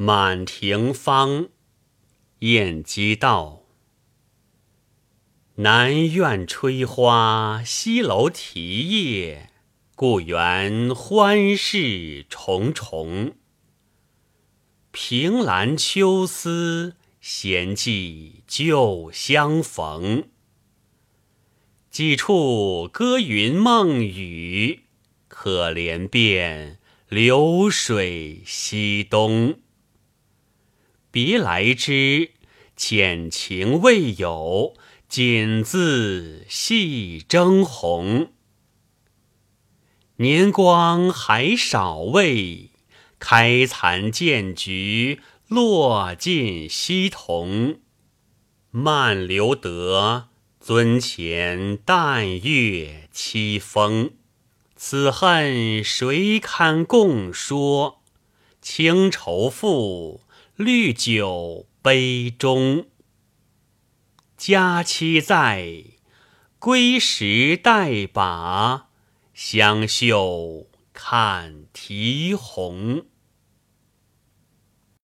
满庭芳，燕姬道。南苑吹花，西楼啼叶，故园欢事重重。凭栏秋思，闲寄旧相逢。几处歌云梦雨，可怜便流水西东。别来之，浅情未有。锦字细争红，年光还少未开残见菊落尽西桐。漫留得尊前淡月凄风，此恨谁堪共说？清愁赋，绿酒杯中。佳期在，归时待把，香袖看啼红。